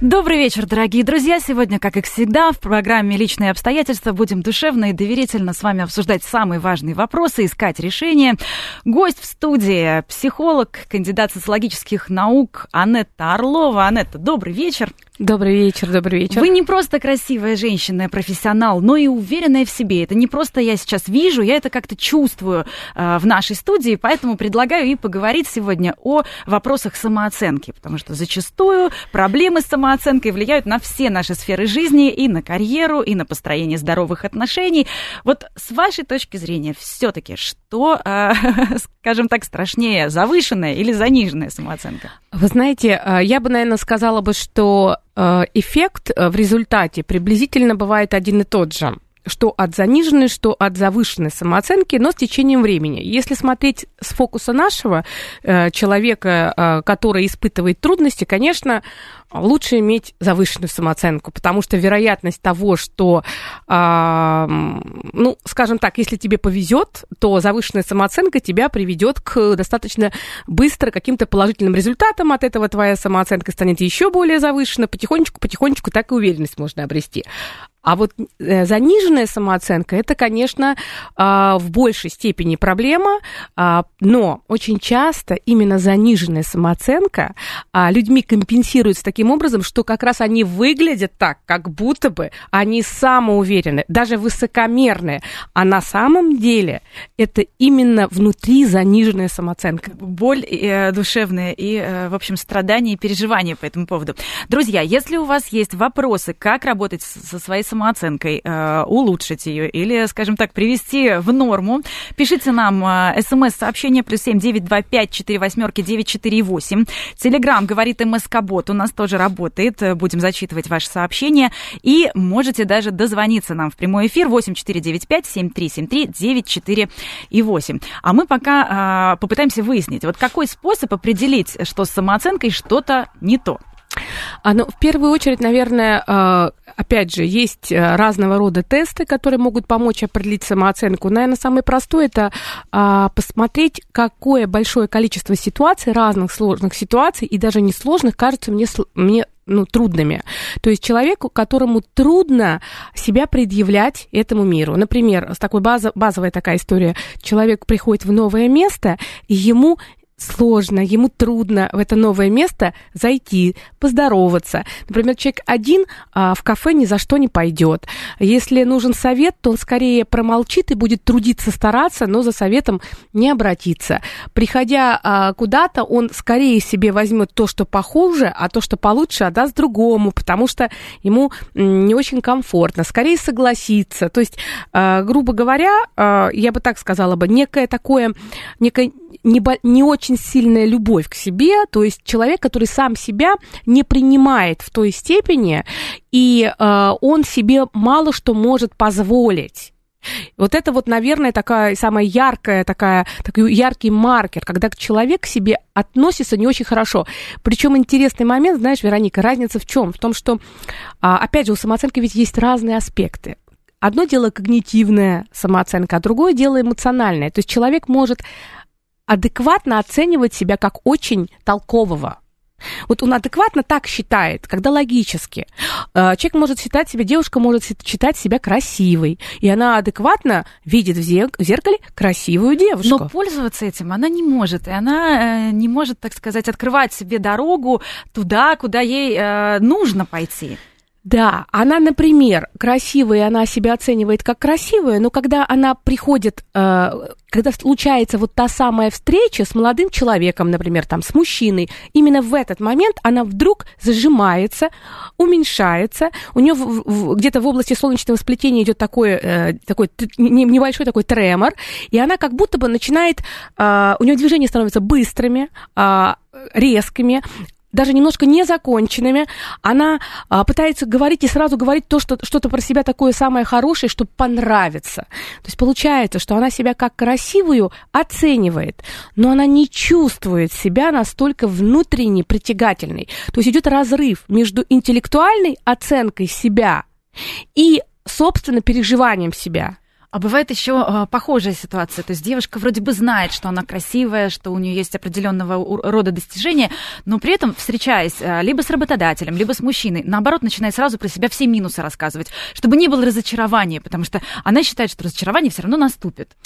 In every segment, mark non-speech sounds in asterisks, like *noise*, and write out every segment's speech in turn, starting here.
Добрый вечер, дорогие друзья. Сегодня, как и всегда, в программе «Личные обстоятельства» будем душевно и доверительно с вами обсуждать самые важные вопросы, искать решения. Гость в студии – психолог, кандидат социологических наук Анетта Орлова. Анетта, добрый вечер. Добрый вечер, добрый вечер. Вы не просто красивая женщина, профессионал, но и уверенная в себе. Это не просто я сейчас вижу, я это как-то чувствую э, в нашей студии, поэтому предлагаю и поговорить сегодня о вопросах самооценки, потому что зачастую проблемы с самооценкой влияют на все наши сферы жизни, и на карьеру, и на построение здоровых отношений. Вот с вашей точки зрения, все-таки что, э, *laughs* скажем так, страшнее, завышенная или заниженная самооценка? Вы знаете, э, я бы, наверное, сказала бы, что эффект э, в результате приблизительно бывает один и тот же что от заниженной, что от завышенной самооценки, но с течением времени. Если смотреть с фокуса нашего э, человека, э, который испытывает трудности, конечно, лучше иметь завышенную самооценку, потому что вероятность того, что, э, ну, скажем так, если тебе повезет, то завышенная самооценка тебя приведет к достаточно быстро каким-то положительным результатам. От этого твоя самооценка станет еще более завышена. Потихонечку, потихонечку так и уверенность можно обрести. А вот э, заниженная самооценка это, конечно, э, в большей степени проблема, э, но очень часто именно заниженная самооценка людьми компенсируется таким образом, что как раз они выглядят так, как будто бы они самоуверены, даже высокомерные, а на самом деле это именно внутри заниженная самооценка. Боль э, душевная и, э, в общем, страдания и переживания по этому поводу. Друзья, если у вас есть вопросы, как работать со своей самооценкой, э, улучшить ее или, скажем так, привести в норму, пишите нам э, смс-сообщение плюс семь девять два пять четыре восьмерки девять четыре восемь. Телеграмм говорит МСК-бот, у нас тоже работает, будем зачитывать ваши сообщения. И можете даже дозвониться нам в прямой эфир восемь четыре девять пять семь три семь три девять четыре и восемь. А мы пока э, попытаемся выяснить, вот какой способ определить, что с самооценкой что-то не то. А, ну, в первую очередь, наверное, э, опять же, есть э, разного рода тесты, которые могут помочь определить самооценку. Наверное, самый простой это а, посмотреть, какое большое количество ситуаций, разных сложных ситуаций, и даже несложных, кажется мне, мне ну, трудными. То есть человеку, которому трудно себя предъявлять этому миру. Например, с такой база, базовая такая история. Человек приходит в новое место, и ему сложно, ему трудно в это новое место зайти, поздороваться. Например, человек один а, в кафе ни за что не пойдет. Если нужен совет, то он скорее промолчит и будет трудиться, стараться, но за советом не обратиться. Приходя а, куда-то, он скорее себе возьмет то, что похуже, а то, что получше, отдаст другому, потому что ему не очень комфортно. Скорее согласиться. То есть, а, грубо говоря, а, я бы так сказала бы, некое такое, некое не, не очень сильная любовь к себе, то есть человек, который сам себя не принимает в той степени, и э, он себе мало что может позволить. Вот это вот, наверное, такая самая яркая, такая, такой яркий маркер, когда человек к себе относится не очень хорошо. Причем интересный момент, знаешь, Вероника, разница в чем? В том, что, а, опять же, у самооценки ведь есть разные аспекты. Одно дело когнитивная самооценка, а другое дело эмоциональная. То есть человек может адекватно оценивать себя как очень толкового. Вот он адекватно так считает, когда логически. Э, человек может считать себя, девушка может считать себя красивой, и она адекватно видит в зеркале красивую девушку. Но пользоваться этим она не может, и она э, не может, так сказать, открывать себе дорогу туда, куда ей э, нужно пойти. Да, она, например, красивая, она себя оценивает как красивая, но когда она приходит, э, когда случается вот та самая встреча с молодым человеком, например, там, с мужчиной, именно в этот момент она вдруг зажимается, уменьшается, у нее где-то в области солнечного сплетения идет такой, э, такой небольшой такой тремор, и она как будто бы начинает, э, у нее движения становятся быстрыми, э, резкими, даже немножко незаконченными, она а, пытается говорить и сразу говорить то, что что-то про себя такое самое хорошее, чтобы понравиться. То есть получается, что она себя как красивую оценивает, но она не чувствует себя настолько внутренне притягательной. То есть идет разрыв между интеллектуальной оценкой себя и, собственно, переживанием себя. А бывает еще э, похожая ситуация. То есть девушка вроде бы знает, что она красивая, что у нее есть определенного рода достижения, но при этом, встречаясь э, либо с работодателем, либо с мужчиной, наоборот, начинает сразу про себя все минусы рассказывать, чтобы не было разочарования, потому что она считает, что разочарование все равно наступит.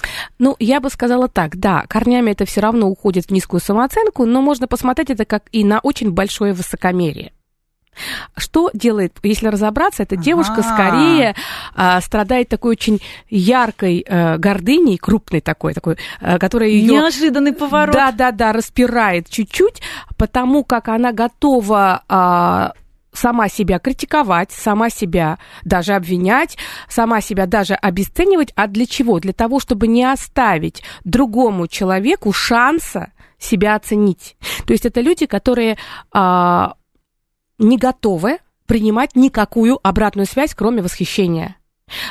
Ну, я бы сказала так, да, корнями это все равно уходит в низкую самооценку, но можно посмотреть это как и на очень большое высокомерие. Что делает, если разобраться, эта девушка ага. скорее а, страдает такой очень яркой а, гордыней, крупной такой, такой, а, которая ее... Неожиданный поворот. Да-да-да, распирает чуть-чуть, потому как она готова а, сама себя критиковать, сама себя даже обвинять, сама себя даже обесценивать. А для чего? Для того, чтобы не оставить другому человеку шанса себя оценить. То есть это люди, которые а, не готовы принимать никакую обратную связь, кроме восхищения.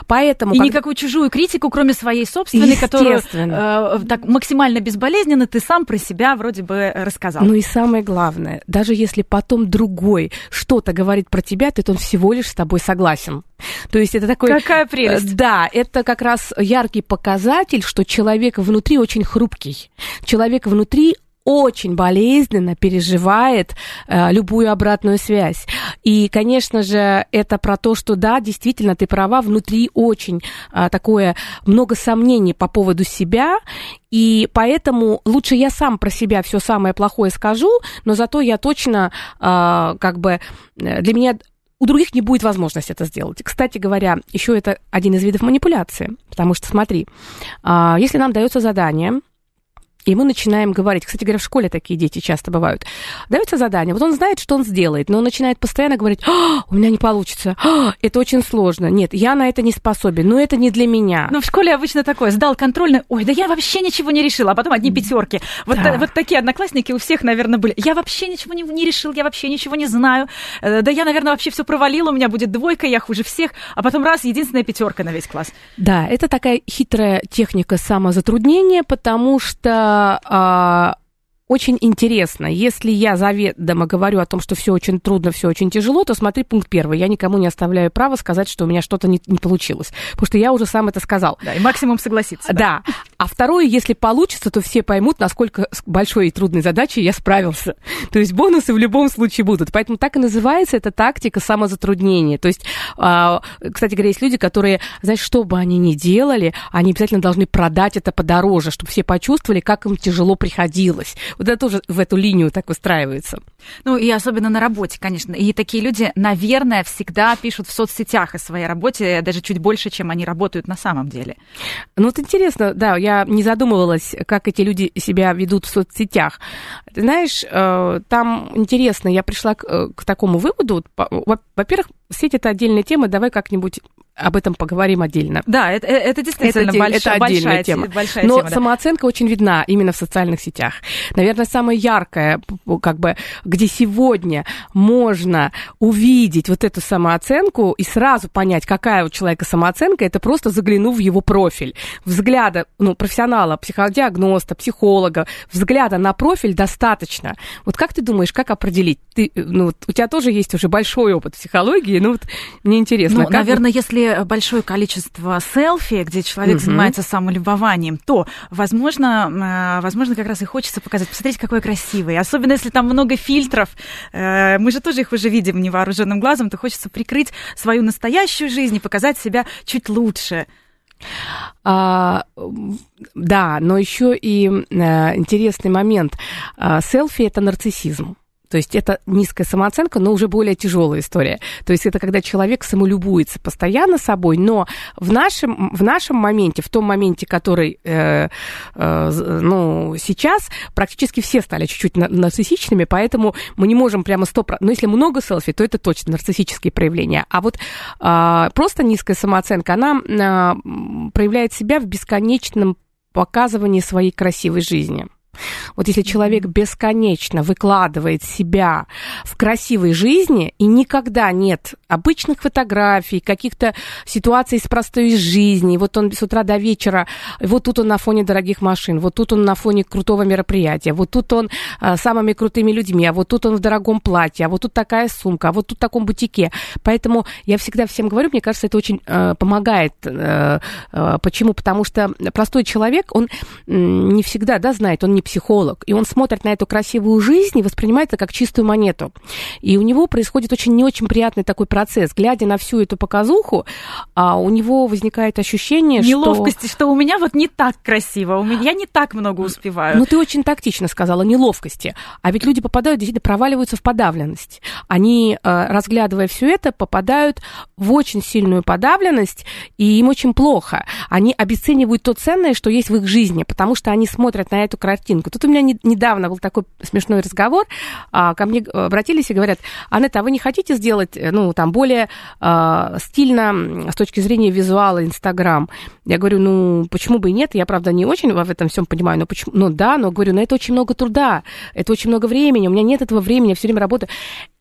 Поэтому, и когда... никакую чужую критику, кроме своей собственной, которую э, так максимально безболезненно ты сам про себя вроде бы рассказал. Ну и самое главное, даже если потом другой что-то говорит про тебя, то он всего лишь с тобой согласен. То есть это такой... Какая прелесть. Да, это как раз яркий показатель, что человек внутри очень хрупкий. Человек внутри очень болезненно переживает э, любую обратную связь. И, конечно же, это про то, что да, действительно, ты права, внутри очень э, такое много сомнений по поводу себя, и поэтому лучше я сам про себя все самое плохое скажу, но зато я точно э, как бы э, для меня у других не будет возможности это сделать. Кстати говоря, еще это один из видов манипуляции, потому что смотри, э, если нам дается задание, и мы начинаем говорить, кстати говоря, в школе такие дети часто бывают. Дается задание, вот он знает, что он сделает, но он начинает постоянно говорить, а, у меня не получится, а, это очень сложно, нет, я на это не способен, но это не для меня. Ну, в школе обычно такое, сдал контрольный, ой, да я вообще ничего не решил, а потом одни пятерки. Вот, да. вот такие одноклассники у всех, наверное, были. Я вообще ничего не, не решил, я вообще ничего не знаю, э, да я, наверное, вообще все провалил, у меня будет двойка, я хуже всех, а потом раз, единственная пятерка на весь класс. Да, это такая хитрая техника самозатруднения, потому что а, очень интересно. Если я заведомо говорю о том, что все очень трудно, все очень тяжело, то смотри пункт первый. Я никому не оставляю права сказать, что у меня что-то не, не получилось. Потому что я уже сам это сказал. Да, и максимум согласиться. Да. да. А второе, если получится, то все поймут, насколько большой и трудной задачей я справился. То есть бонусы в любом случае будут. Поэтому так и называется эта тактика самозатруднения. То есть, а, кстати говоря, есть люди, которые, знаешь, что бы они ни делали, они обязательно должны продать это подороже, чтобы все почувствовали, как им тяжело приходилось вот это тоже в эту линию так выстраивается. Ну, и особенно на работе, конечно. И такие люди, наверное, всегда пишут в соцсетях о своей работе даже чуть больше, чем они работают на самом деле. Ну, вот интересно, да, я не задумывалась, как эти люди себя ведут в соцсетях. Ты знаешь, э, там интересно, я пришла к, э, к такому выводу. Во-первых, сеть это отдельная тема, давай как-нибудь об этом поговорим отдельно. Да, это, это действительно это, больш, это большая тема. Большая Но тема, да. самооценка очень видна именно в социальных сетях. Наверное, самая яркая, как бы, где сегодня можно увидеть вот эту самооценку и сразу понять, какая у человека самооценка, это просто заглянув в его профиль. Взгляда, ну, профессионала, психодиагноста, психолога, взгляда на профиль достаточно. Вот как ты думаешь, как определить? Ты, ну, у тебя тоже есть уже большой опыт психологии, ну, вот мне интересно. Ну, наверное, если если большое количество селфи, где человек угу. занимается самолюбованием, то, возможно, э, возможно, как раз и хочется показать, посмотрите, какой красивый. Особенно, если там много фильтров, э, мы же тоже их уже видим невооруженным глазом, то хочется прикрыть свою настоящую жизнь и показать себя чуть лучше. А, да, но еще и а, интересный момент. А, селфи это нарциссизм. То есть это низкая самооценка, но уже более тяжелая история. То есть это когда человек самолюбуется постоянно собой, но в нашем, в нашем моменте, в том моменте, который э, э, ну, сейчас, практически все стали чуть-чуть нарциссичными, поэтому мы не можем прямо 100%... Но если много селфи, то это точно нарциссические проявления. А вот э, просто низкая самооценка, она э, проявляет себя в бесконечном показывании своей красивой жизни. Вот если человек бесконечно выкладывает себя в красивой жизни, и никогда нет обычных фотографий, каких-то ситуаций из простой жизни, вот он с утра до вечера, вот тут он на фоне дорогих машин, вот тут он на фоне крутого мероприятия, вот тут он а, самыми крутыми людьми, а вот тут он в дорогом платье, а вот тут такая сумка, а вот тут в таком бутике. Поэтому я всегда всем говорю, мне кажется, это очень э, помогает. Э, э, почему? Потому что простой человек, он не всегда, да, знает, он не психолог, и он смотрит на эту красивую жизнь и воспринимает это как чистую монету. И у него происходит очень не очень приятный такой процесс. Глядя на всю эту показуху, а у него возникает ощущение, Неловкости, что... что у меня вот не так красиво, у меня не так много успеваю. Ну, ты очень тактично сказала, неловкости. А ведь люди попадают, действительно, проваливаются в подавленность. Они, э, разглядывая все это, попадают в очень сильную подавленность, и им очень плохо. Они обесценивают то ценное, что есть в их жизни, потому что они смотрят на эту картинку. Тут у меня не, недавно был такой смешной разговор. А, ко мне обратились и говорят, Анетта, а вы не хотите сделать, э, ну, там, более а, стильно с точки зрения визуала Инстаграм? Я говорю, ну, почему бы и нет? Я, правда, не очень в этом всем понимаю, но почему? Ну, да, но говорю, но это очень много труда, это очень много времени, у меня нет этого времени, я все время работаю.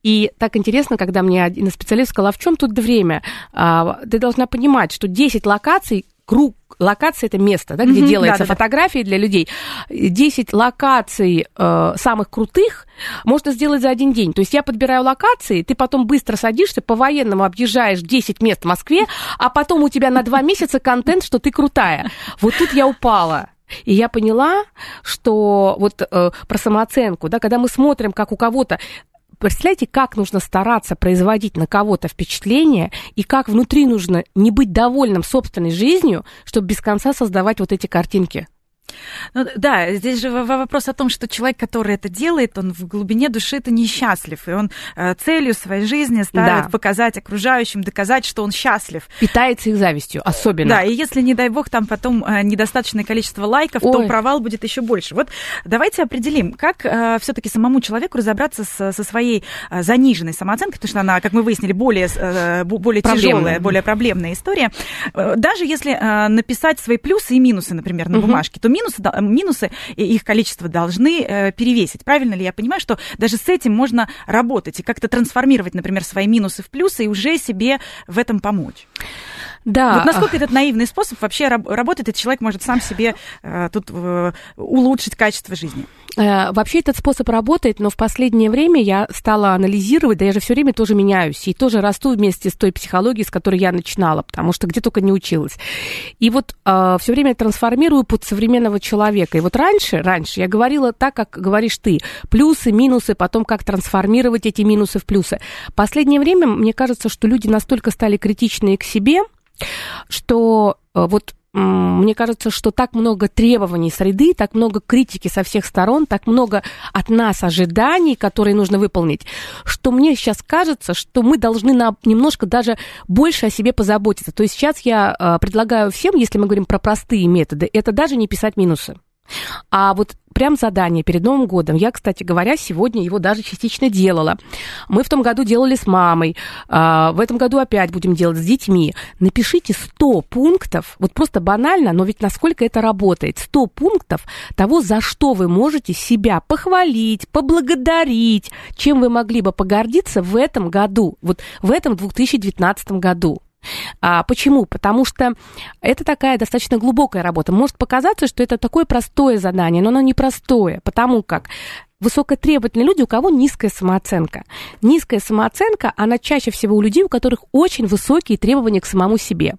И так интересно, когда мне один специалист сказал, а в чем тут время? А, ты должна понимать, что 10 локаций круг локация это место, да, где mm-hmm, делаются да, фотографии да. для людей. 10 локаций э, самых крутых можно сделать за один день. То есть я подбираю локации, ты потом быстро садишься, по-военному объезжаешь 10 мест в Москве, а потом у тебя на 2 месяца контент, что ты крутая. Вот тут я упала. И я поняла, что вот э, про самооценку, да, когда мы смотрим, как у кого-то представляете, как нужно стараться производить на кого-то впечатление, и как внутри нужно не быть довольным собственной жизнью, чтобы без конца создавать вот эти картинки. Ну, да, здесь же вопрос о том, что человек, который это делает, он в глубине души это несчастлив, и он э, целью своей жизни ставит да. показать окружающим, доказать, что он счастлив. Питается их завистью, особенно. Да, и если, не дай бог, там потом э, недостаточное количество лайков, Ой. то провал будет еще больше. Вот давайте определим, как э, все-таки самому человеку разобраться с, со своей заниженной самооценкой, потому что она, как мы выяснили, более, более тяжелая, более проблемная история. Даже если написать свои плюсы и минусы, например, на угу. бумажке, то минусы, минусы и их количество должны э, перевесить. Правильно ли я понимаю, что даже с этим можно работать и как-то трансформировать, например, свои минусы в плюсы и уже себе в этом помочь? Да. Вот насколько этот наивный способ вообще работает, и человек может сам себе э, тут э, улучшить качество жизни? Э, вообще этот способ работает, но в последнее время я стала анализировать, да я же все время тоже меняюсь, и тоже расту вместе с той психологией, с которой я начинала, потому что где только не училась. И вот э, все время трансформирую под современного человека. И вот раньше, раньше я говорила так, как говоришь ты, плюсы, минусы, потом как трансформировать эти минусы в плюсы. Последнее время мне кажется, что люди настолько стали критичные к себе, что э, вот мне кажется, что так много требований среды, так много критики со всех сторон, так много от нас ожиданий, которые нужно выполнить, что мне сейчас кажется, что мы должны на, немножко даже больше о себе позаботиться. То есть сейчас я э, предлагаю всем, если мы говорим про простые методы, это даже не писать минусы. А вот прям задание перед Новым годом. Я, кстати говоря, сегодня его даже частично делала. Мы в том году делали с мамой, а, в этом году опять будем делать с детьми. Напишите 100 пунктов, вот просто банально, но ведь насколько это работает. 100 пунктов того, за что вы можете себя похвалить, поблагодарить, чем вы могли бы погордиться в этом году, вот в этом 2019 году. А, почему? Потому что это такая достаточно глубокая работа. Может показаться, что это такое простое задание, но оно не простое, потому как высокотребовательные люди, у кого низкая самооценка. Низкая самооценка, она чаще всего у людей, у которых очень высокие требования к самому себе.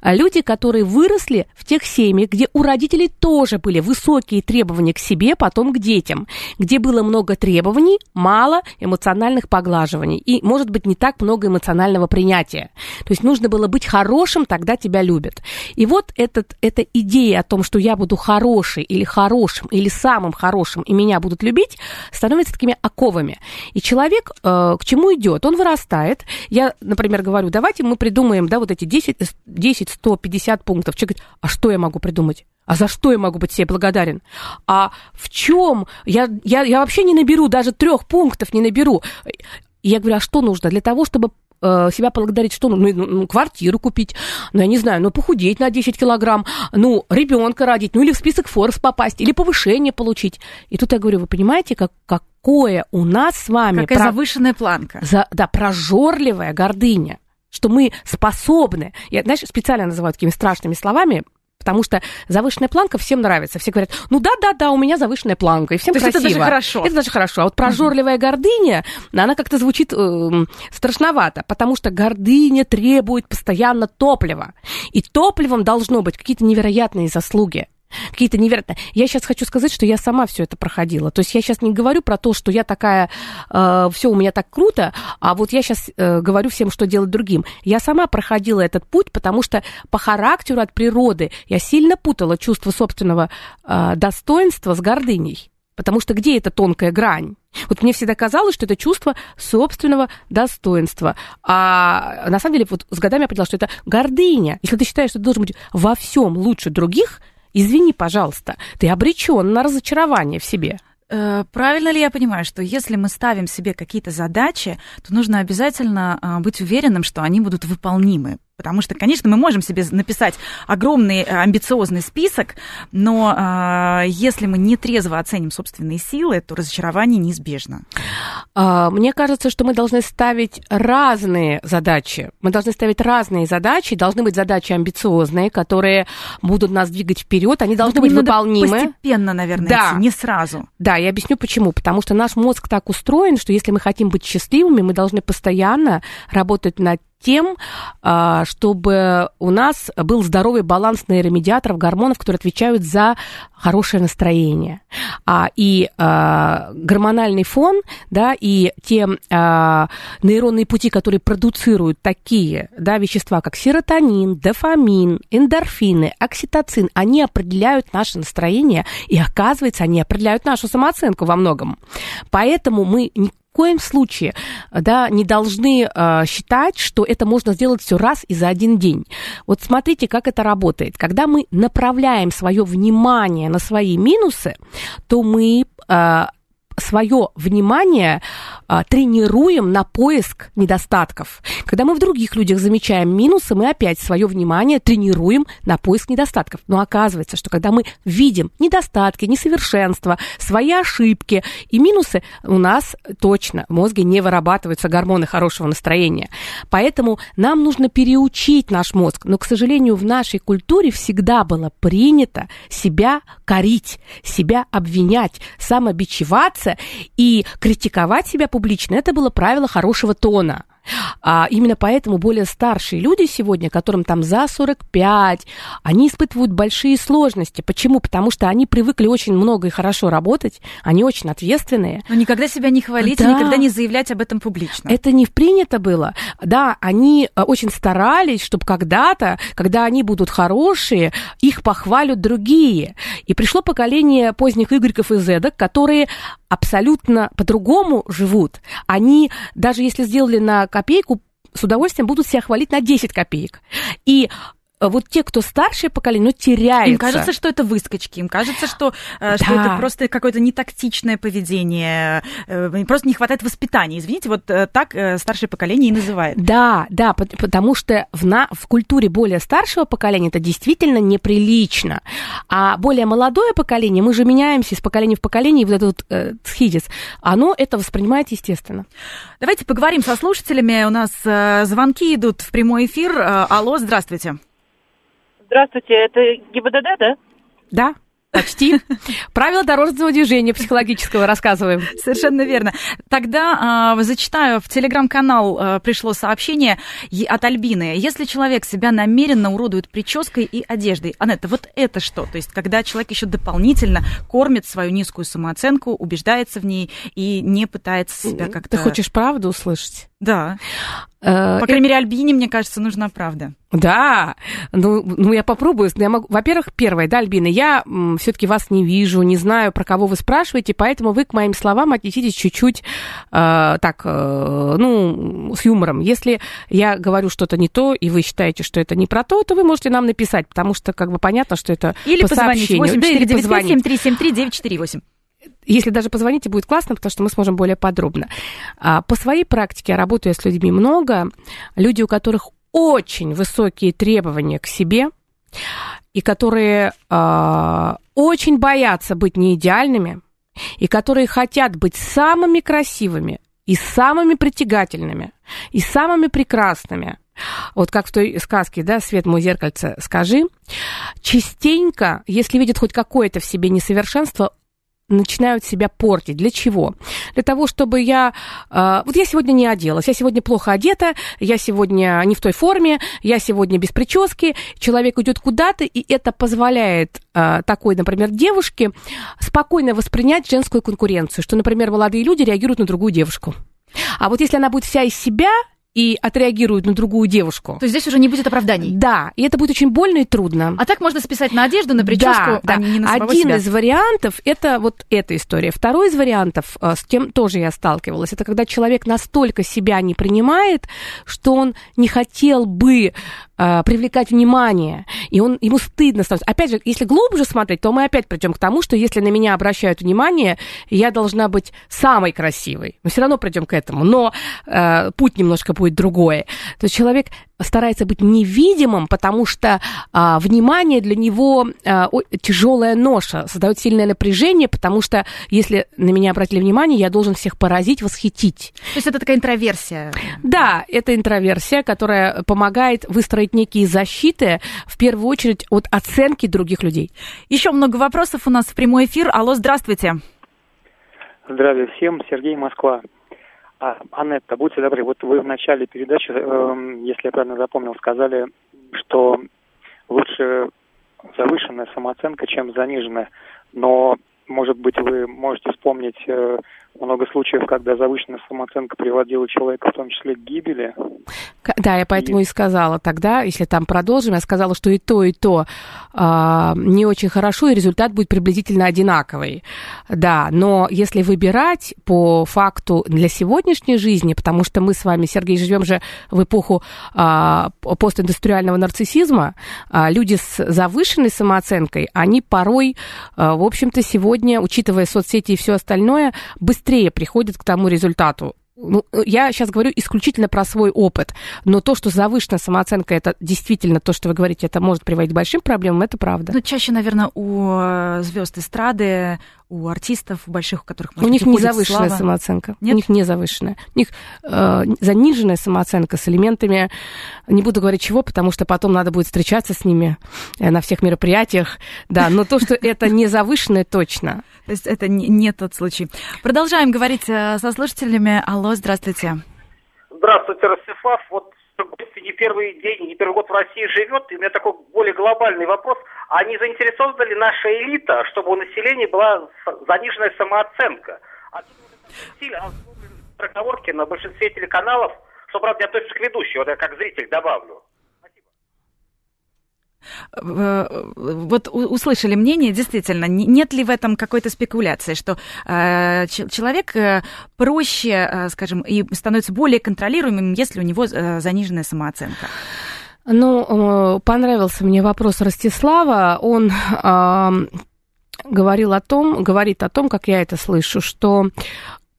А люди, которые выросли в тех семьях, где у родителей тоже были высокие требования к себе, потом к детям, где было много требований, мало эмоциональных поглаживаний и, может быть, не так много эмоционального принятия. То есть нужно было быть хорошим, тогда тебя любят. И вот этот, эта идея о том, что я буду хороший или хорошим, или самым хорошим, и меня будут любить, становится такими оковами. И человек э, к чему идет? Он вырастает. Я, например, говорю, давайте мы придумаем, да, вот эти 10, 10, 100, 50 пунктов. Человек говорит, а что я могу придумать? А за что я могу быть себе благодарен? А в чем? Я, я, я вообще не наберу, даже трех пунктов не наберу. И я говорю, а что нужно? Для того, чтобы э, себя благодарить, что ну, ну, ну, квартиру купить, ну, я не знаю, ну, похудеть на 10 килограмм, ну, ребенка родить, ну, или в список Форс попасть, или повышение получить. И тут я говорю, вы понимаете, как, какое у нас с вами... Какая про... завышенная планка. За, да, прожорливая гордыня что мы способны, я, знаешь, специально называю такими страшными словами, Потому что завышенная планка всем нравится. Все говорят, ну да-да-да, у меня завышенная планка, и всем То красиво. это даже хорошо. Это даже хорошо. А вот прожорливая гордыня, она как-то звучит э, страшновато, потому что гордыня требует постоянно топлива. И топливом должно быть какие-то невероятные заслуги какие-то невероятные. Я сейчас хочу сказать, что я сама все это проходила. То есть я сейчас не говорю про то, что я такая, э, все у меня так круто, а вот я сейчас э, говорю всем, что делать другим. Я сама проходила этот путь, потому что по характеру от природы я сильно путала чувство собственного э, достоинства с гордыней. Потому что где эта тонкая грань? Вот мне всегда казалось, что это чувство собственного достоинства. А на самом деле вот с годами я поняла, что это гордыня. Если ты считаешь, что ты должен быть во всем лучше других, извини, пожалуйста, ты обречен на разочарование в себе. Э, правильно ли я понимаю, что если мы ставим себе какие-то задачи, то нужно обязательно а, быть уверенным, что они будут выполнимы? Потому что, конечно, мы можем себе написать огромный э, амбициозный список, но э, если мы не трезво оценим собственные силы, то разочарование неизбежно. А, мне кажется, что мы должны ставить разные задачи. Мы должны ставить разные задачи. Должны быть задачи амбициозные, которые будут нас двигать вперед. Они должны быть выполнимы. Постепенно, наверное, да. идти, не сразу. Да, я объясню почему. Потому что наш мозг так устроен, что если мы хотим быть счастливыми, мы должны постоянно работать над тем, а, чтобы у нас был здоровый баланс нейромедиаторов, гормонов, которые отвечают за хорошее настроение. А, и а, гормональный фон, да, и те нейронные пути, которые продуцируют такие да, вещества, как серотонин, дофамин, эндорфины, окситоцин, они определяют наше настроение, и оказывается, они определяют нашу самооценку во многом. Поэтому мы коем случае да, не должны э, считать, что это можно сделать все раз и за один день. Вот смотрите, как это работает. Когда мы направляем свое внимание на свои минусы, то мы э, свое внимание а, тренируем на поиск недостатков. Когда мы в других людях замечаем минусы, мы опять свое внимание тренируем на поиск недостатков. Но оказывается, что когда мы видим недостатки, несовершенства, свои ошибки и минусы, у нас точно в мозге не вырабатываются гормоны хорошего настроения. Поэтому нам нужно переучить наш мозг. Но, к сожалению, в нашей культуре всегда было принято себя корить, себя обвинять, самобичеваться и критиковать себя публично. Это было правило хорошего тона. А именно поэтому более старшие люди сегодня, которым там за 45, они испытывают большие сложности. Почему? Потому что они привыкли очень много и хорошо работать, они очень ответственные. Но никогда себя не хвалить, да. никогда не заявлять об этом публично. Это не принято было. Да, они э, очень старались, чтобы когда-то, когда они будут хорошие, их похвалят другие. И пришло поколение поздних Игорьков и Зедок, которые абсолютно по-другому живут. Они, даже если сделали на копейку, с удовольствием будут себя хвалить на 10 копеек. И вот те, кто старшее поколение, но теряются. Им кажется, что это выскочки, им кажется, что, да. Э, что это просто какое-то нетактичное поведение, э, просто не хватает воспитания. Извините, вот так старшее поколение и называет. Да, да, потому что в, на, в культуре более старшего поколения это действительно неприлично. А более молодое поколение, мы же меняемся из поколения в поколение, и вот этот э, схидис, оно это воспринимает естественно. Давайте поговорим со слушателями. У нас э, звонки идут в прямой эфир. Э, алло, здравствуйте. Здравствуйте, это ГИБДД, да? Да. Почти. *laughs* Правила дорожного движения психологического рассказываем. Совершенно верно. Тогда э, зачитаю, в телеграм-канал э, пришло сообщение от Альбины. Если человек себя намеренно уродует прической и одеждой, Анетта, вот это что? То есть, когда человек еще дополнительно кормит свою низкую самооценку, убеждается в ней и не пытается себя как-то... Ты хочешь правду услышать? Да. Э, По крайней мере, Альбине, мне кажется, нужна правда. Да, ну, ну я попробую. Я могу... Во-первых, первое, да, Альбина, я все-таки вас не вижу, не знаю, про кого вы спрашиваете, поэтому вы к моим словам отнеситесь чуть-чуть э, так, э, ну, с юмором. Если я говорю что-то не то, и вы считаете, что это не про то, то вы можете нам написать, потому что как бы понятно, что это или по позвонить 8 4 9 7 3 7 3 9 4 8. Если даже позвоните, будет классно, потому что мы сможем более подробно. А, по своей практике, работаю с людьми много, люди, у которых очень высокие требования к себе, и которые э, очень боятся быть неидеальными, и которые хотят быть самыми красивыми, и самыми притягательными, и самыми прекрасными. Вот как в той сказке, да, «Свет мой зеркальце, скажи», частенько, если видят хоть какое-то в себе несовершенство, начинают себя портить. Для чего? Для того, чтобы я... Э, вот я сегодня не оделась, я сегодня плохо одета, я сегодня не в той форме, я сегодня без прически. Человек идет куда-то, и это позволяет э, такой, например, девушке спокойно воспринять женскую конкуренцию, что, например, молодые люди реагируют на другую девушку. А вот если она будет вся из себя, и отреагируют на другую девушку. То есть здесь уже не будет оправданий. Да, и это будет очень больно и трудно. А так можно списать на одежду, на прическу, да, да. а не на Один себя. из вариантов это вот эта история. Второй из вариантов, э, с тем тоже я сталкивалась, это когда человек настолько себя не принимает, что он не хотел бы э, привлекать внимание, и он, ему стыдно становится. Опять же, если глубже смотреть, то мы опять придем к тому, что если на меня обращают внимание, я должна быть самой красивой. Мы все равно придем к этому, но э, путь немножко будет другое. То есть человек старается быть невидимым, потому что а, внимание для него а, тяжелая ноша, создает сильное напряжение, потому что если на меня обратили внимание, я должен всех поразить, восхитить. То есть это такая интроверсия? Да, это интроверсия, которая помогает выстроить некие защиты, в первую очередь, от оценки других людей. Еще много вопросов у нас в прямой эфир. Алло, здравствуйте. Здравия всем, Сергей Москва. А, Анетта, будьте добры, вот вы в начале передачи, э, если я правильно запомнил, сказали, что лучше завышенная самооценка, чем заниженная. Но, может быть, вы можете вспомнить э, много случаев, когда завышенная самооценка приводила человека в том числе к гибели. Да, я поэтому и, и сказала тогда, если там продолжим, я сказала, что и то, и то э, не очень хорошо, и результат будет приблизительно одинаковый. Да, но если выбирать по факту для сегодняшней жизни, потому что мы с вами, Сергей, живем же в эпоху э, постиндустриального нарциссизма, э, люди с завышенной самооценкой, они порой, э, в общем-то, сегодня, учитывая соцсети и все остальное, быстрее быстрее приходит к тому результату. Ну, я сейчас говорю исключительно про свой опыт, но то, что завышенная самооценка, это действительно то, что вы говорите, это может приводить к большим проблемам, это правда. Ну, чаще, наверное, у э, звезд эстрады, у артистов больших, у которых может, у них не завышенная слава. самооценка, Нет? у них не завышенная, у них э, заниженная самооценка с элементами, не буду говорить чего, потому что потом надо будет встречаться с ними э, на всех мероприятиях, да, но то, что это не завышенное, точно. То есть это не, тот случай. Продолжаем говорить э, со слушателями. Алло, здравствуйте. Здравствуйте, Ростислав. Вот гости не первый день, не первый год в России живет, и у меня такой более глобальный вопрос. А не заинтересована ли наша элита, чтобы у населения была заниженная самооценка? А стиль, проговорки на большинстве телеканалов, что, правда, я точно к ведущей, вот я как зритель добавлю. Вот услышали мнение, действительно, нет ли в этом какой-то спекуляции, что э, человек э, проще, э, скажем, и становится более контролируемым, если у него э, заниженная самооценка? Ну, э, понравился мне вопрос Ростислава. Он э, говорил о том, говорит о том, как я это слышу, что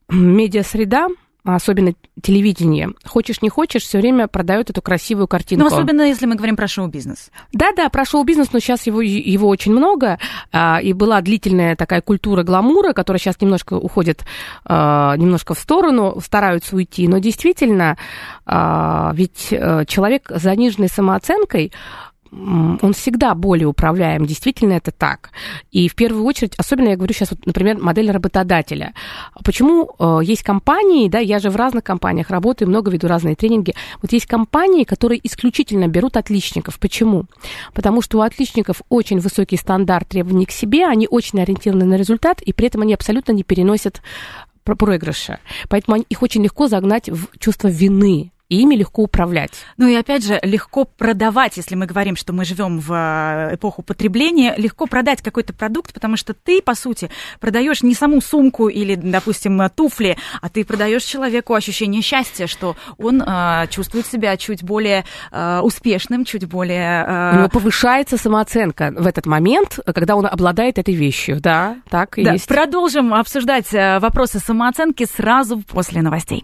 медиасреда, особенно телевидение, хочешь не хочешь, все время продает эту красивую картинку. Ну, особенно если мы говорим про шоу-бизнес. Да-да, про шоу-бизнес, но сейчас его, его очень много, а, и была длительная такая культура гламура, которая сейчас немножко уходит а, немножко в сторону, стараются уйти, но действительно, а, ведь э, человек с заниженной самооценкой, он всегда более управляем. Действительно, это так. И в первую очередь, особенно я говорю сейчас, вот, например, модель работодателя. Почему э, есть компании, да, я же в разных компаниях работаю, много веду разные тренинги. Вот есть компании, которые исключительно берут отличников. Почему? Потому что у отличников очень высокий стандарт требований к себе, они очень ориентированы на результат, и при этом они абсолютно не переносят проигрыша. Поэтому их очень легко загнать в чувство вины и ими легко управлять. Ну и опять же, легко продавать, если мы говорим, что мы живем в э, эпоху потребления, легко продать какой-то продукт, потому что ты, по сути, продаешь не саму сумку или, допустим, туфли, а ты продаешь человеку ощущение счастья, что он э, чувствует себя чуть более э, успешным, чуть более... Э... У него повышается самооценка в этот момент, когда он обладает этой вещью, да, так и да. есть. Продолжим обсуждать э, вопросы самооценки сразу после новостей.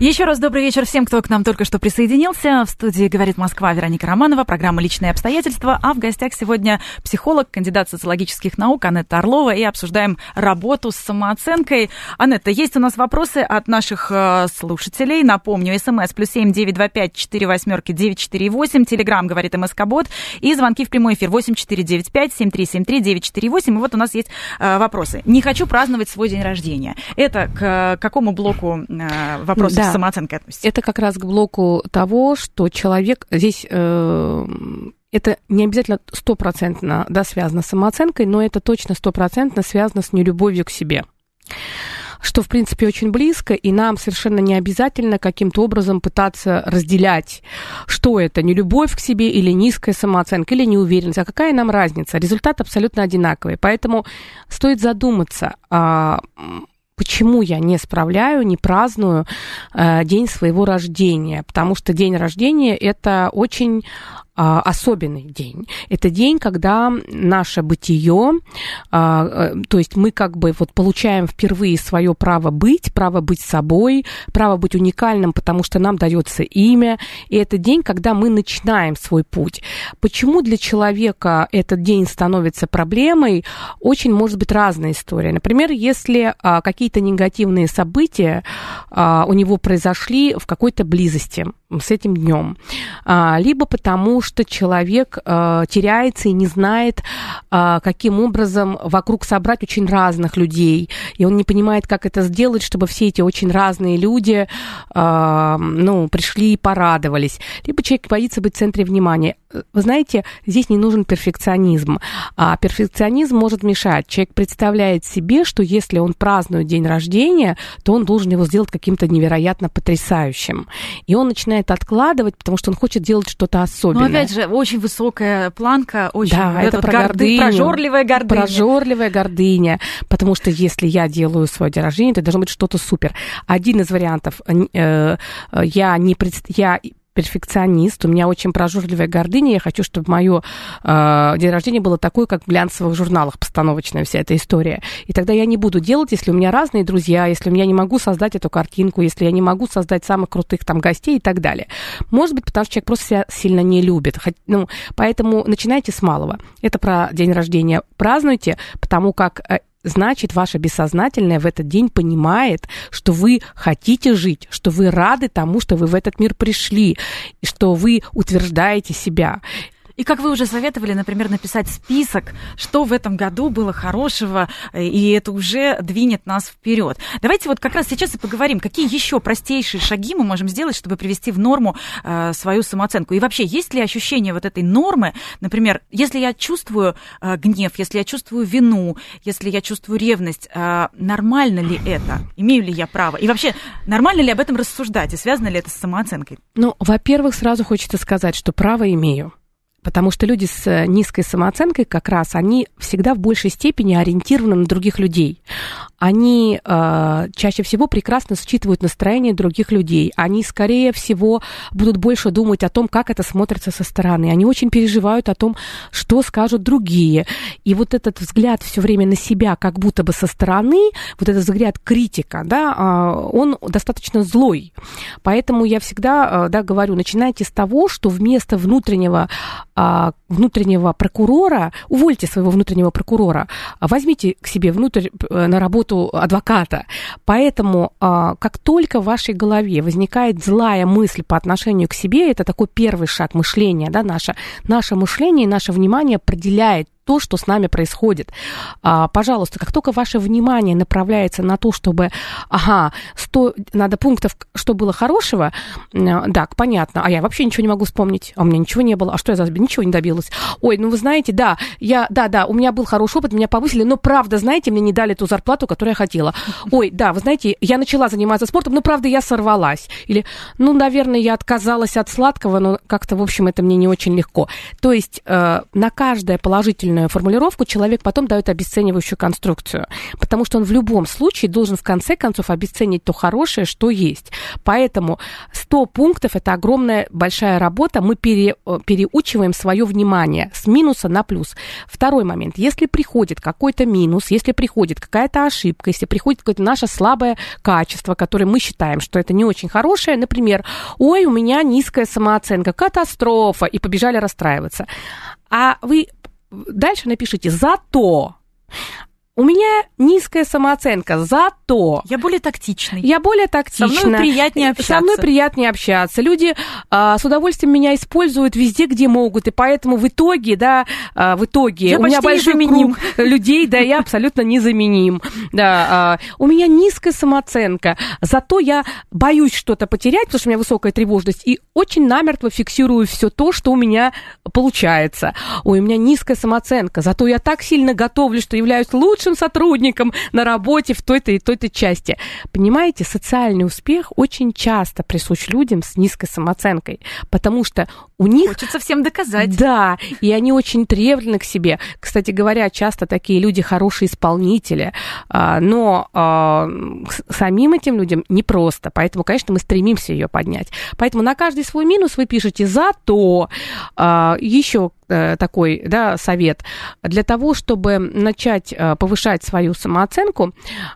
Еще раз добрый вечер всем, кто к нам только что присоединился. В студии «Говорит Москва» Вероника Романова, программа «Личные обстоятельства». А в гостях сегодня психолог, кандидат социологических наук Анетта Орлова. И обсуждаем работу с самооценкой. Анетта, есть у нас вопросы от наших э, слушателей. Напомню, смс плюс семь девять два пять четыре восьмерки девять четыре восемь. Телеграмм говорит МСК Бот. И звонки в прямой эфир восемь четыре девять пять семь три семь три девять четыре восемь. И вот у нас есть э, вопросы. Не хочу праздновать свой день рождения. Это к какому блоку э, вопросов? Да. Самооценкой относится? Это как раз к блоку того, что человек здесь э, это не обязательно стопроцентно да, связано с самооценкой, но это точно стопроцентно связано с нелюбовью к себе что, в принципе, очень близко, и нам совершенно не обязательно каким-то образом пытаться разделять, что это, не любовь к себе или низкая самооценка, или неуверенность, а какая нам разница. Результат абсолютно одинаковый. Поэтому стоит задуматься, а, почему я не справляю, не праздную э, день своего рождения, потому что день рождения это очень особенный день. Это день, когда наше бытие, а, э, то есть мы как бы вот получаем впервые свое право быть, право быть собой, право быть уникальным, потому что нам дается имя. И это день, когда мы начинаем свой путь. Почему для человека этот день становится проблемой? Очень может быть разная история. Например, если а, какие-то негативные события у него произошли в какой-то близости с этим днем, либо потому что человек э, теряется и не знает, э, каким образом вокруг собрать очень разных людей, и он не понимает, как это сделать, чтобы все эти очень разные люди, э, ну, пришли и порадовались. Либо человек боится быть в центре внимания. Вы знаете, здесь не нужен перфекционизм, а перфекционизм может мешать. Человек представляет себе, что если он празднует день рождения, то он должен его сделать каким-то невероятно потрясающим. И он начинает откладывать, потому что он хочет делать что-то особенное. Но опять же, очень высокая планка, очень да, это про горды, гордыню, прожорливая гордыня. Прожорливая гордыня, потому что если я делаю свое день рождения, то должно быть что-то супер. Один из вариантов, э, э, я не пред... я перфекционист, у меня очень прожорливая гордыня, я хочу, чтобы мое э, день рождения было такое, как в глянцевых журналах, постановочная вся эта история. И тогда я не буду делать, если у меня разные друзья, если у меня не могу создать эту картинку, если я не могу создать самых крутых там гостей и так далее. Может быть, потому что человек просто себя сильно не любит. Ну, поэтому начинайте с малого. Это про день рождения. Празднуйте, потому как э, значит, ваше бессознательное в этот день понимает, что вы хотите жить, что вы рады тому, что вы в этот мир пришли, и что вы утверждаете себя. И как вы уже советовали, например, написать список, что в этом году было хорошего, и это уже двинет нас вперед. Давайте вот как раз сейчас и поговорим, какие еще простейшие шаги мы можем сделать, чтобы привести в норму э, свою самооценку. И вообще, есть ли ощущение вот этой нормы, например, если я чувствую э, гнев, если я чувствую вину, если я чувствую ревность, э, нормально ли это? Имею ли я право? И вообще, нормально ли об этом рассуждать? И связано ли это с самооценкой? Ну, во-первых, сразу хочется сказать, что право имею. Потому что люди с э, низкой самооценкой как раз, они всегда в большей степени ориентированы на других людей. Они э, чаще всего прекрасно считывают настроение других людей. Они, скорее всего, будут больше думать о том, как это смотрится со стороны. Они очень переживают о том, что скажут другие. И вот этот взгляд все время на себя, как будто бы со стороны, вот этот взгляд критика, да, э, он достаточно злой. Поэтому я всегда э, да, говорю, начинайте с того, что вместо внутреннего внутреннего прокурора, увольте своего внутреннего прокурора, возьмите к себе внутрь э, на работу адвоката. Поэтому а, как только в вашей голове возникает злая мысль по отношению к себе, это такой первый шаг мышления, да, наше, наше мышление и наше внимание определяет то, что с нами происходит. А, пожалуйста, как только ваше внимание направляется на то, чтобы, ага, 100, надо пунктов, что было хорошего, да, понятно, а я вообще ничего не могу вспомнить, а у меня ничего не было, а что я за ничего не добилась. Ой, ну вы знаете, да, я, да, да, у меня был хороший опыт, меня повысили, но правда, знаете, мне не дали ту зарплату, которую я хотела. Ой, да, вы знаете, я начала заниматься спортом, но правда я сорвалась. Или, ну, наверное, я отказалась от сладкого, но как-то, в общем, это мне не очень легко. То есть э, на каждое положительную формулировку человек потом дает обесценивающую конструкцию, потому что он в любом случае должен в конце концов обесценить то хорошее, что есть. Поэтому 100 пунктов – это огромная большая работа, мы пере, э, переучиваем свое внимание с минуса на плюс. Второй момент. Если приходит какой-то минус, если приходит какая-то ошибка, если приходит какое-то наше слабое качество, которое мы считаем, что это не очень хорошее, например, ой, у меня низкая самооценка, катастрофа, и побежали расстраиваться. А вы дальше напишите «зато». У меня низкая самооценка, зато... Я более тактичный. Я более тактична. Со мной приятнее общаться. Со мной приятнее общаться. Люди а, с удовольствием меня используют везде, где могут, и поэтому в итоге, да, а, в итоге я у меня большой незаменим. круг *laughs* людей, да, я абсолютно незаменим. Да, а, у меня низкая самооценка, зато я боюсь что-то потерять, потому что у меня высокая тревожность, и очень намертво фиксирую все то, что у меня получается. Ой, у меня низкая самооценка, зато я так сильно готовлю, что являюсь лучшим сотрудником на работе в той-то и той-то части. Понимаете, социальный успех очень часто присущ людям с низкой самооценкой, потому что у них... Хочется всем доказать. Да, и они очень требовательны к себе. Кстати говоря, часто такие люди хорошие исполнители, а, но а, самим этим людям непросто, поэтому, конечно, мы стремимся ее поднять. Поэтому на каждый свой минус вы пишете «зато». А, Еще э, такой да, совет. Для того, чтобы начать э, повышать свою самооценку,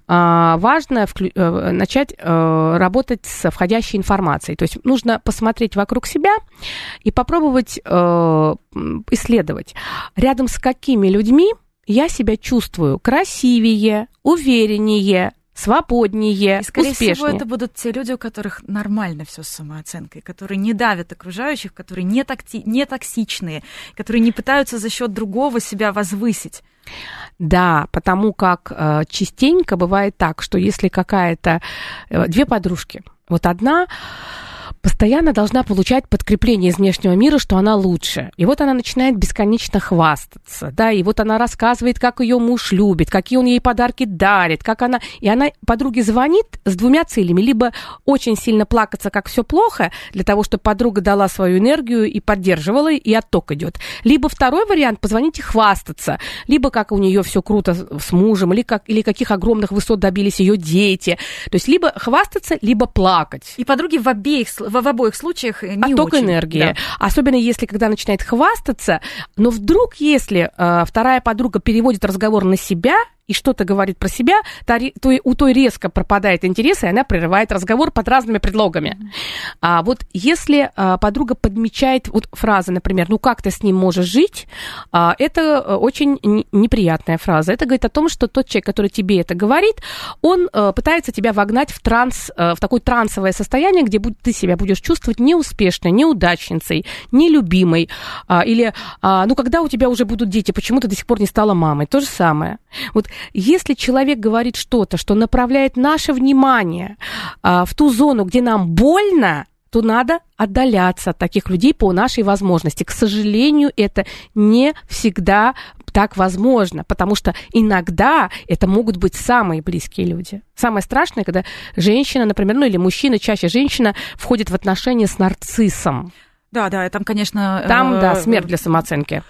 важно начать э, работать с входящей информацией. То есть нужно посмотреть вокруг себя и попробовать э, исследовать, рядом с какими людьми я себя чувствую красивее, увереннее, свободнее, и, скорее успешнее. всего, это будут те люди, у которых нормально все с самооценкой, которые не давят окружающих, которые не, такти, не токсичные, которые не пытаются за счет другого себя возвысить. Да, потому как э, частенько бывает так, что если какая-то э, две подружки, вот одна постоянно должна получать подкрепление из внешнего мира, что она лучше. И вот она начинает бесконечно хвастаться, да, и вот она рассказывает, как ее муж любит, какие он ей подарки дарит, как она... И она подруге звонит с двумя целями. Либо очень сильно плакаться, как все плохо, для того, чтобы подруга дала свою энергию и поддерживала, и отток идет. Либо второй вариант, позвонить и хвастаться. Либо как у нее все круто с мужем, или, как, или каких огромных высот добились ее дети. То есть либо хвастаться, либо плакать. И подруги в обеих в, в обоих случаях не Отток очень. энергии. Да. Особенно если когда начинает хвастаться, но вдруг, если э, вторая подруга переводит разговор на себя, и что-то говорит про себя, то, то у той резко пропадает интерес, и она прерывает разговор под разными предлогами. А вот если а, подруга подмечает вот фразы, например, ну как ты с ним можешь жить, а, это э, очень неприятная фраза. Это говорит о том, что тот человек, который тебе это говорит, он а, пытается тебя вогнать в транс, а, в такое трансовое состояние, где будь, ты себя будешь чувствовать неуспешной, неудачницей, нелюбимой, а, или, а, ну когда у тебя уже будут дети, почему ты до сих пор не стала мамой? То же самое. Вот если человек говорит что-то, что направляет наше внимание а, в ту зону, где нам больно, то надо отдаляться от таких людей по нашей возможности. К сожалению, это не всегда так возможно, потому что иногда это могут быть самые близкие люди. Самое страшное, когда женщина, например, ну или мужчина, чаще женщина, входит в отношения с нарциссом. Да, да, там, конечно... Там, э- да, смерть для самооценки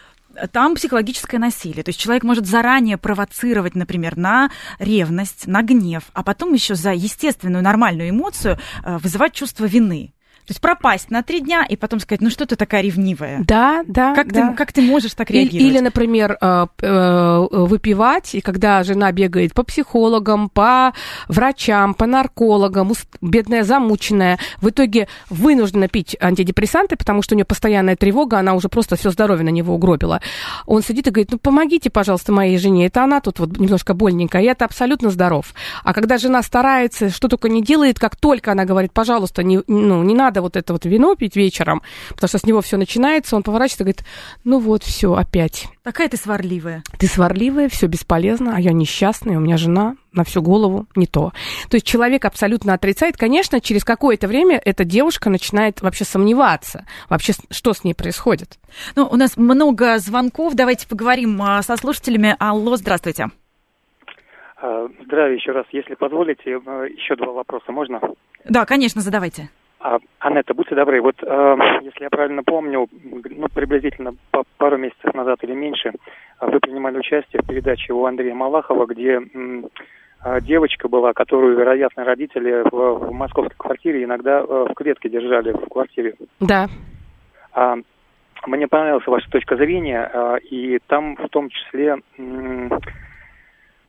там психологическое насилие. То есть человек может заранее провоцировать, например, на ревность, на гнев, а потом еще за естественную нормальную эмоцию э, вызывать чувство вины. То есть пропасть на три дня и потом сказать, ну что ты такая ревнивая? Да, да. Как, да. Ты, как ты можешь так реагировать? Или, например, э, э, выпивать, и когда жена бегает по психологам, по врачам, по наркологам, бедная замученная, в итоге вынуждена пить антидепрессанты, потому что у нее постоянная тревога, она уже просто все здоровье на него угробила. Он сидит и говорит, ну помогите, пожалуйста, моей жене, это она тут вот немножко больненькая, я-то абсолютно здоров. А когда жена старается, что только не делает, как только она говорит, пожалуйста, не, ну, не надо надо вот это вот вино пить вечером, потому что с него все начинается, он поворачивается и говорит, ну вот, все, опять. Такая ты сварливая. Ты сварливая, все бесполезно, а я несчастная, у меня жена на всю голову не то. То есть человек абсолютно отрицает. Конечно, через какое-то время эта девушка начинает вообще сомневаться, вообще что с ней происходит. Ну, у нас много звонков, давайте поговорим а, со слушателями. Алло, здравствуйте. А, Здравия еще раз. Если позволите, еще два вопроса можно? Да, конечно, задавайте. А, Анетта, будьте добры, вот э, если я правильно помню, ну, приблизительно по пару месяцев назад или меньше, вы принимали участие в передаче у Андрея Малахова, где э, девочка была, которую, вероятно, родители в, в московской квартире иногда э, в клетке держали в квартире. Да. А, мне понравилась ваша точка зрения, а, и там в том числе м,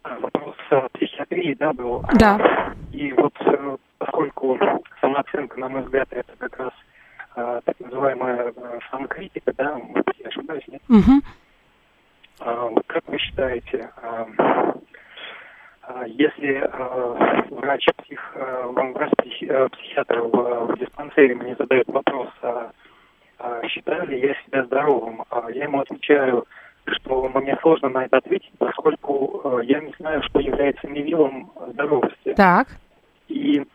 вопрос э, психиатрии, да, был. Да. И вот э, поскольку самооценка, на мой взгляд, это как раз э, так называемая э, самокритика, да, может я ошибаюсь, нет? А, вот как вы считаете, а, а, если а, врач, псих, а, вам врач психи- э, психиатр в, в диспансере мне задает вопрос, а, а считаю ли я себя здоровым, а я ему отвечаю, что мне сложно на это ответить, поскольку э, я не знаю, что является мерилом здоровости. Так. И э,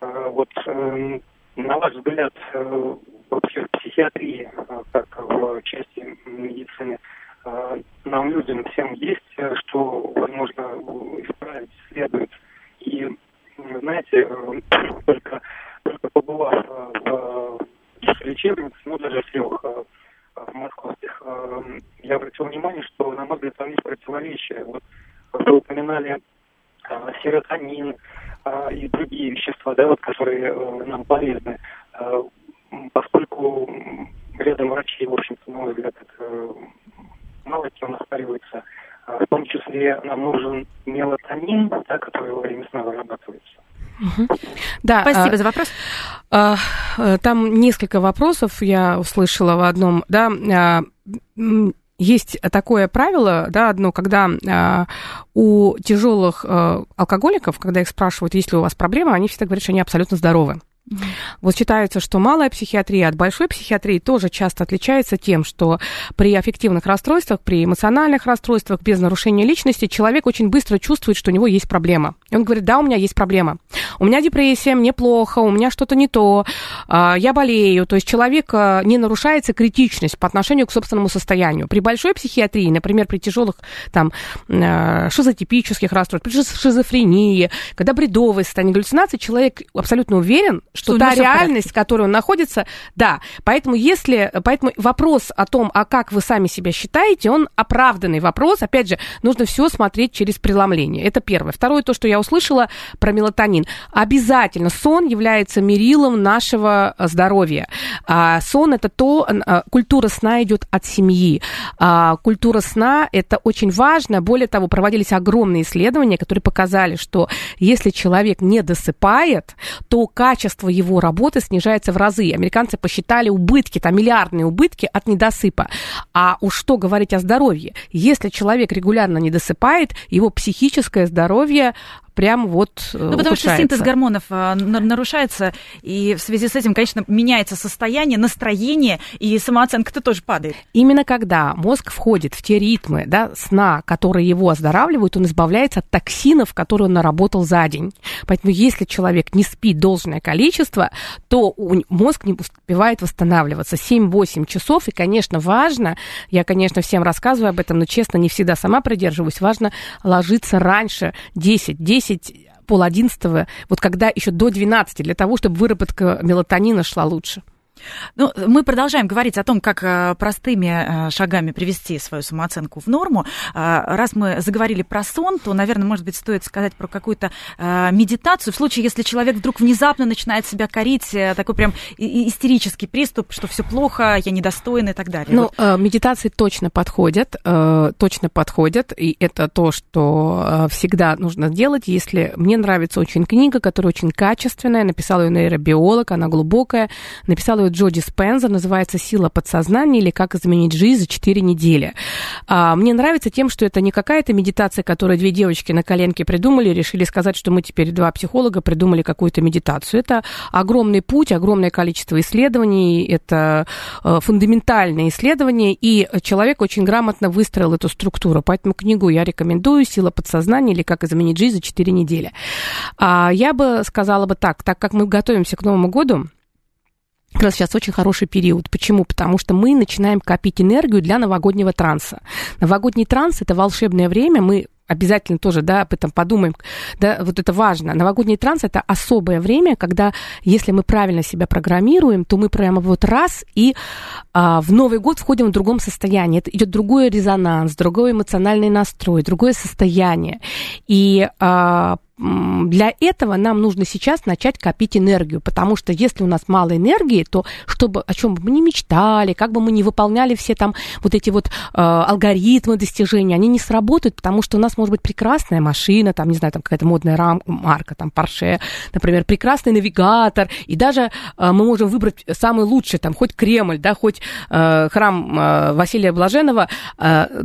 вот э, на ваш взгляд, э, вообще психиатрии, э, как в части медицины, э, нам людям всем есть, что, возможно, исправить следует. И, знаете, *clears throat* только, только побывав в лечебнице, ну, даже в трех московских, я обратил внимание, что, на мой взгляд, там есть противоречия. Вот вы упоминали серотонин э, и другие вещества, да, вот, которые э, нам полезны. Э, м, поскольку рядом врачей, в общем-то, на мой взгляд, это э, мало кем оспаривается. Э, В том числе нам нужен мелатонин, да, который во время сна вырабатывается. Да, Спасибо а, за вопрос. а, э, там несколько вопросов я услышала в одном, да, а, есть такое правило, да, одно, когда а, у тяжелых а, алкоголиков, когда их спрашивают, есть ли у вас проблема, они всегда говорят, что они абсолютно здоровы. Вот считается, что малая психиатрия от большой психиатрии тоже часто отличается тем, что при аффективных расстройствах, при эмоциональных расстройствах, без нарушения личности, человек очень быстро чувствует, что у него есть проблема. И он говорит, да, у меня есть проблема. У меня депрессия, мне плохо, у меня что-то не то, а, я болею. То есть человек а, не нарушается критичность по отношению к собственному состоянию. При большой психиатрии, например, при тяжелых там а, шизотипических расстройствах, при шиз- шизофрении, когда бредовые состояния галлюцинации, человек абсолютно уверен, что та реальность, в которой он находится, да. Поэтому если, поэтому вопрос о том, а как вы сами себя считаете, он оправданный вопрос. Опять же, нужно все смотреть через преломление. Это первое. Второе, то, что я услышала про мелатонин. Обязательно сон является мерилом нашего э, здоровья. А, сон это то, а, культура сна идет от семьи. А, культура сна это очень важно. Более того, проводились огромные исследования, которые показали, что если человек не досыпает, то качество его работы снижается в разы. Американцы посчитали убытки, там миллиардные убытки от недосыпа. А уж что говорить о здоровье? Если человек регулярно не досыпает, его психическое здоровье прям вот Ну, потому что синтез гормонов на- нарушается, и в связи с этим, конечно, меняется состояние, настроение, и самооценка-то тоже падает. Именно когда мозг входит в те ритмы да, сна, которые его оздоравливают, он избавляется от токсинов, которые он наработал за день. Поэтому если человек не спит должное количество, то мозг не успевает восстанавливаться. 7-8 часов, и, конечно, важно, я, конечно, всем рассказываю об этом, но, честно, не всегда сама придерживаюсь, важно ложиться раньше, 10, 10 пол одиннадцатого, вот когда еще до 12, для того, чтобы выработка мелатонина шла лучше. Ну, мы продолжаем говорить о том, как э, простыми э, шагами привести свою самооценку в норму. Э, Раз мы заговорили про сон, то, наверное, может быть, стоит сказать про какую-то медитацию. В случае, если человек вдруг внезапно начинает себя корить, такой прям истерический приступ, что все плохо, я недостоин и так далее. Ну, Вот. медитации точно подходят, точно подходят, и это то, что всегда нужно делать. Если мне нравится очень книга, которая очень качественная, написала ее нейробиолог, она глубокая, написала ее делает Джо Диспенза, называется «Сила подсознания» или «Как изменить жизнь за 4 недели». А, мне нравится тем, что это не какая-то медитация, которую две девочки на коленке придумали, решили сказать, что мы теперь два психолога придумали какую-то медитацию. Это огромный путь, огромное количество исследований, это э, фундаментальные исследования, и человек очень грамотно выстроил эту структуру. Поэтому книгу я рекомендую «Сила подсознания» или «Как изменить жизнь за 4 недели». А, я бы сказала бы так, так как мы готовимся к Новому году, как раз сейчас очень хороший период. Почему? Потому что мы начинаем копить энергию для новогоднего транса. Новогодний транс – это волшебное время. Мы обязательно тоже, да, об этом подумаем, да, вот это важно. Новогодний транс – это особое время, когда, если мы правильно себя программируем, то мы прямо вот раз и а, в Новый год входим в другом состоянии. Это идет другой резонанс, другой эмоциональный настрой, другое состояние. И а, для этого нам нужно сейчас начать копить энергию, потому что если у нас мало энергии, то чтобы о чем бы мы ни мечтали, как бы мы ни выполняли все там вот эти вот э, алгоритмы достижения, они не сработают, потому что у нас может быть прекрасная машина, там, не знаю, там какая-то модная рам, марка, там, Porsche, например, прекрасный навигатор, и даже э, мы можем выбрать самый лучший, там, хоть Кремль, да, хоть э, храм э, Василия Блаженного, э,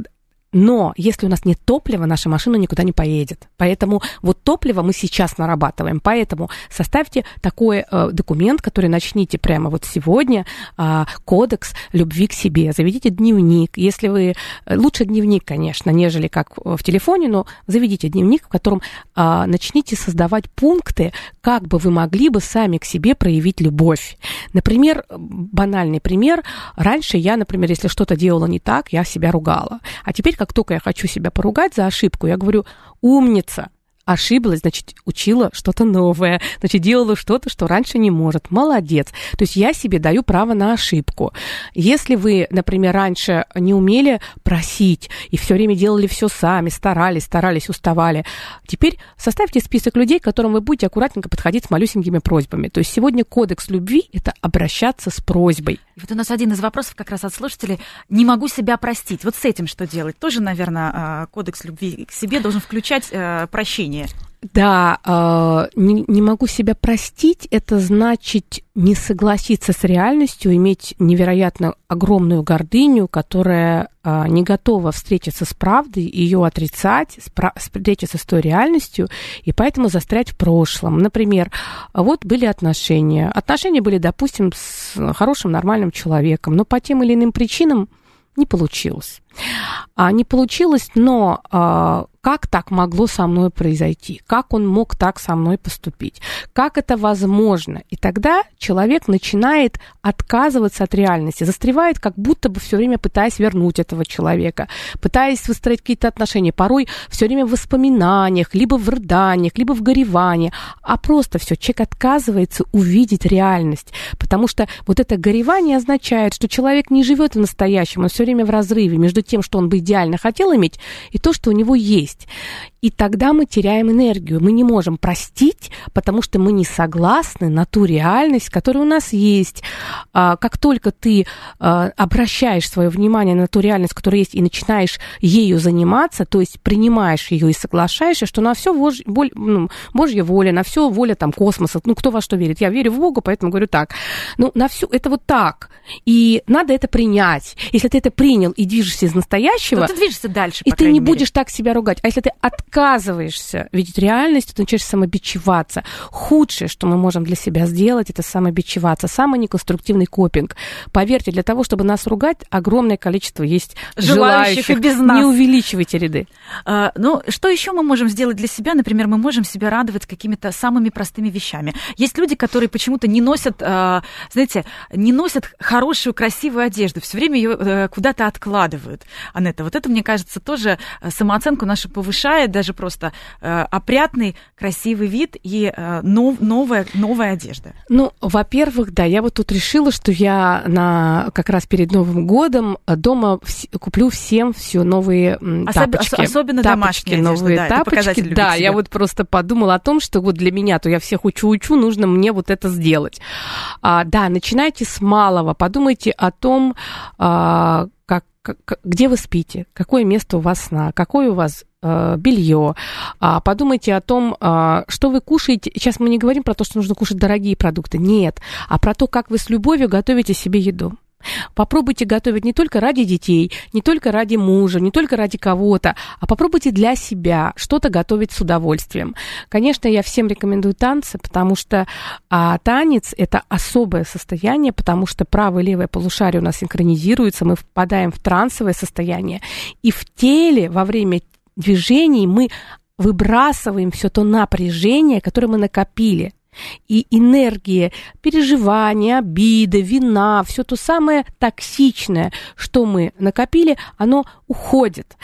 но если у нас нет топлива, наша машина никуда не поедет. Поэтому вот топливо мы сейчас нарабатываем. Поэтому составьте такой э, документ, который начните прямо вот сегодня, э, кодекс любви к себе. Заведите дневник. Если вы... Э, лучше дневник, конечно, нежели как в телефоне, но заведите дневник, в котором э, начните создавать пункты, как бы вы могли бы сами к себе проявить любовь. Например, банальный пример. Раньше я, например, если что-то делала не так, я себя ругала. А теперь, как только я хочу себя поругать за ошибку, я говорю, умница, ошиблась, значит, учила что-то новое, значит, делала что-то, что раньше не может. Молодец. То есть я себе даю право на ошибку. Если вы, например, раньше не умели просить и все время делали все сами, старались, старались, уставали, теперь составьте список людей, к которым вы будете аккуратненько подходить с малюсенькими просьбами. То есть сегодня кодекс любви – это обращаться с просьбой. И вот у нас один из вопросов как раз от слушателей. Не могу себя простить. Вот с этим что делать? Тоже, наверное, а, кодекс любви к себе должен включать э, прощение. Да, э, не, не могу себя простить, это значит не согласиться с реальностью, иметь невероятно огромную гордыню, которая э, не готова встретиться с правдой, ее отрицать, встретиться с той реальностью, и поэтому застрять в прошлом. Например, вот были отношения. Отношения были, допустим, с хорошим, нормальным человеком, но по тем или иным причинам не получилось. А, не получилось, но а, как так могло со мной произойти? Как он мог так со мной поступить? Как это возможно? И тогда человек начинает отказываться от реальности, застревает, как будто бы все время пытаясь вернуть этого человека, пытаясь выстроить какие-то отношения, порой все время в воспоминаниях, либо в рыданиях, либо в горевании, а просто все, человек отказывается увидеть реальность, потому что вот это горевание означает, что человек не живет в настоящем, он все время в разрыве между тем, что он бы идеально хотел иметь, и то, что у него есть. есть И тогда мы теряем энергию. Мы не можем простить, потому что мы не согласны на ту реальность, которая у нас есть. А, как только ты а, обращаешь свое внимание на ту реальность, которая есть, и начинаешь ею заниматься, то есть принимаешь ее и соглашаешься, что на все ну, Божья воля, на все воля там космоса, ну кто во что верит. Я верю в Бога, поэтому говорю так. Ну, на все это вот так. И надо это принять. Если ты это принял и движешься из настоящего... То ты движешься дальше, И ты не мере. будешь так себя ругать. А если ты отказываешься видеть реальность, то начинаешь самобичеваться. Худшее, что мы можем для себя сделать, это самобичеваться. Самый неконструктивный копинг. Поверьте, для того, чтобы нас ругать, огромное количество есть желающих. желающих. без нас. Не увеличивайте ряды. А, ну, что еще мы можем сделать для себя? Например, мы можем себя радовать какими-то самыми простыми вещами. Есть люди, которые почему-то не носят, а, знаете, не носят хорошую, красивую одежду, все время ее э, куда-то откладывают. Анетта, вот это, мне кажется, тоже э, самооценку нашу повышает, даже просто э, опрятный, красивый вид и э, нов, новая, новая одежда. Ну, во-первых, да, я вот тут решила, что я на, как раз перед Новым годом дома вс- куплю всем все новые Особ- тапочки. Особенно тапочки, домашние новые одежды, тапочки. Да, я вот просто подумала о том, что вот для меня, то я всех учу-учу, нужно мне вот это сделать. А, да, начинайте с малого, подумайте о том, а, как, как, где вы спите, какое место у вас сна, какой у вас э, белье, а, подумайте о том, а, что вы кушаете. Сейчас мы не говорим про то, что нужно кушать дорогие продукты, нет, а про то, как вы с любовью готовите себе еду. Попробуйте готовить не только ради детей, не только ради мужа, не только ради кого-то, а попробуйте для себя что-то готовить с удовольствием. Конечно, я всем рекомендую танцы, потому что а, танец – это особое состояние, потому что правое и левое полушарие у нас синхронизируются, мы впадаем в трансовое состояние, и в теле во время движений мы выбрасываем все то напряжение, которое мы накопили. И энергия переживания, обиды, вина, все то самое токсичное, что мы накопили, оно уходит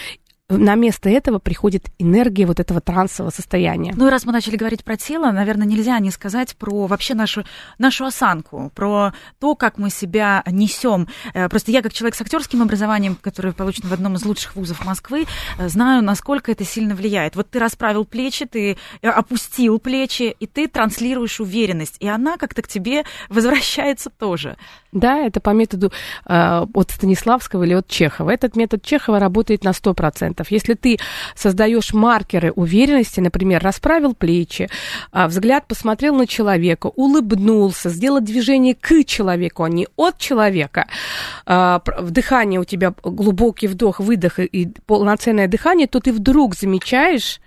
на место этого приходит энергия вот этого трансового состояния. Ну и раз мы начали говорить про тело, наверное, нельзя не сказать про вообще нашу, нашу осанку, про то, как мы себя несем. Э, просто я, как человек с актерским образованием, который получен в одном из лучших вузов Москвы, э, знаю, насколько это сильно влияет. Вот ты расправил плечи, ты э, опустил плечи, и ты транслируешь уверенность, и она как-то к тебе возвращается тоже. Да, это по методу э, от Станиславского или от Чехова. Этот метод Чехова работает на 100%. Если ты создаешь маркеры уверенности, например, расправил плечи, э, взгляд посмотрел на человека, улыбнулся, сделал движение к человеку, а не от человека, э, дыхание у тебя глубокий вдох, выдох и полноценное дыхание, то ты вдруг замечаешь,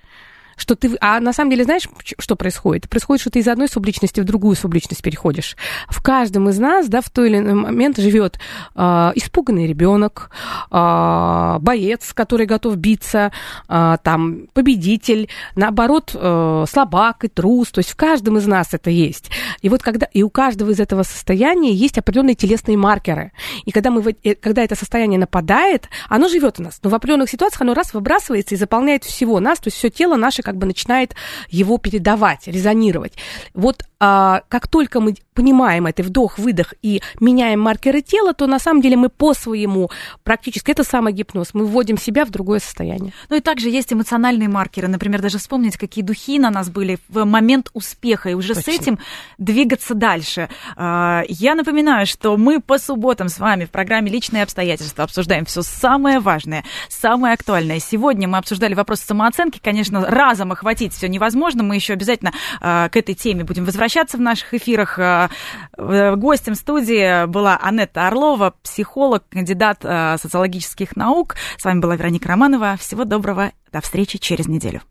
что ты... А на самом деле знаешь, что происходит? Происходит, что ты из одной субличности в другую субличность переходишь. В каждом из нас, да, в той или иной момент живет э, испуганный ребенок, э, боец, который готов биться, э, там, победитель, наоборот, э, слабак и трус. То есть в каждом из нас это есть. И вот когда... И у каждого из этого состояния есть определенные телесные маркеры. И когда, мы, э, когда это состояние нападает, оно живет у нас. Но в определенных ситуациях оно раз выбрасывается и заполняет всего нас, то есть все тело наше как бы начинает его передавать, резонировать. Вот а, как только мы понимаем это вдох-выдох и меняем маркеры тела, то на самом деле мы по своему практически, это самый гипноз, мы вводим себя в другое состояние. Ну и также есть эмоциональные маркеры, например, даже вспомнить, какие духи на нас были в момент успеха, и уже Точно. с этим двигаться дальше. А, я напоминаю, что мы по субботам с вами в программе «Личные обстоятельства» обсуждаем все самое важное, самое актуальное. Сегодня мы обсуждали вопрос самооценки, конечно, разом охватить все невозможно, мы еще обязательно а, к этой теме будем возвращаться в наших эфирах. А, гостем студии была Анетта Орлова, психолог, кандидат социологических наук. С вами была Вероника Романова. Всего доброго, до встречи через неделю.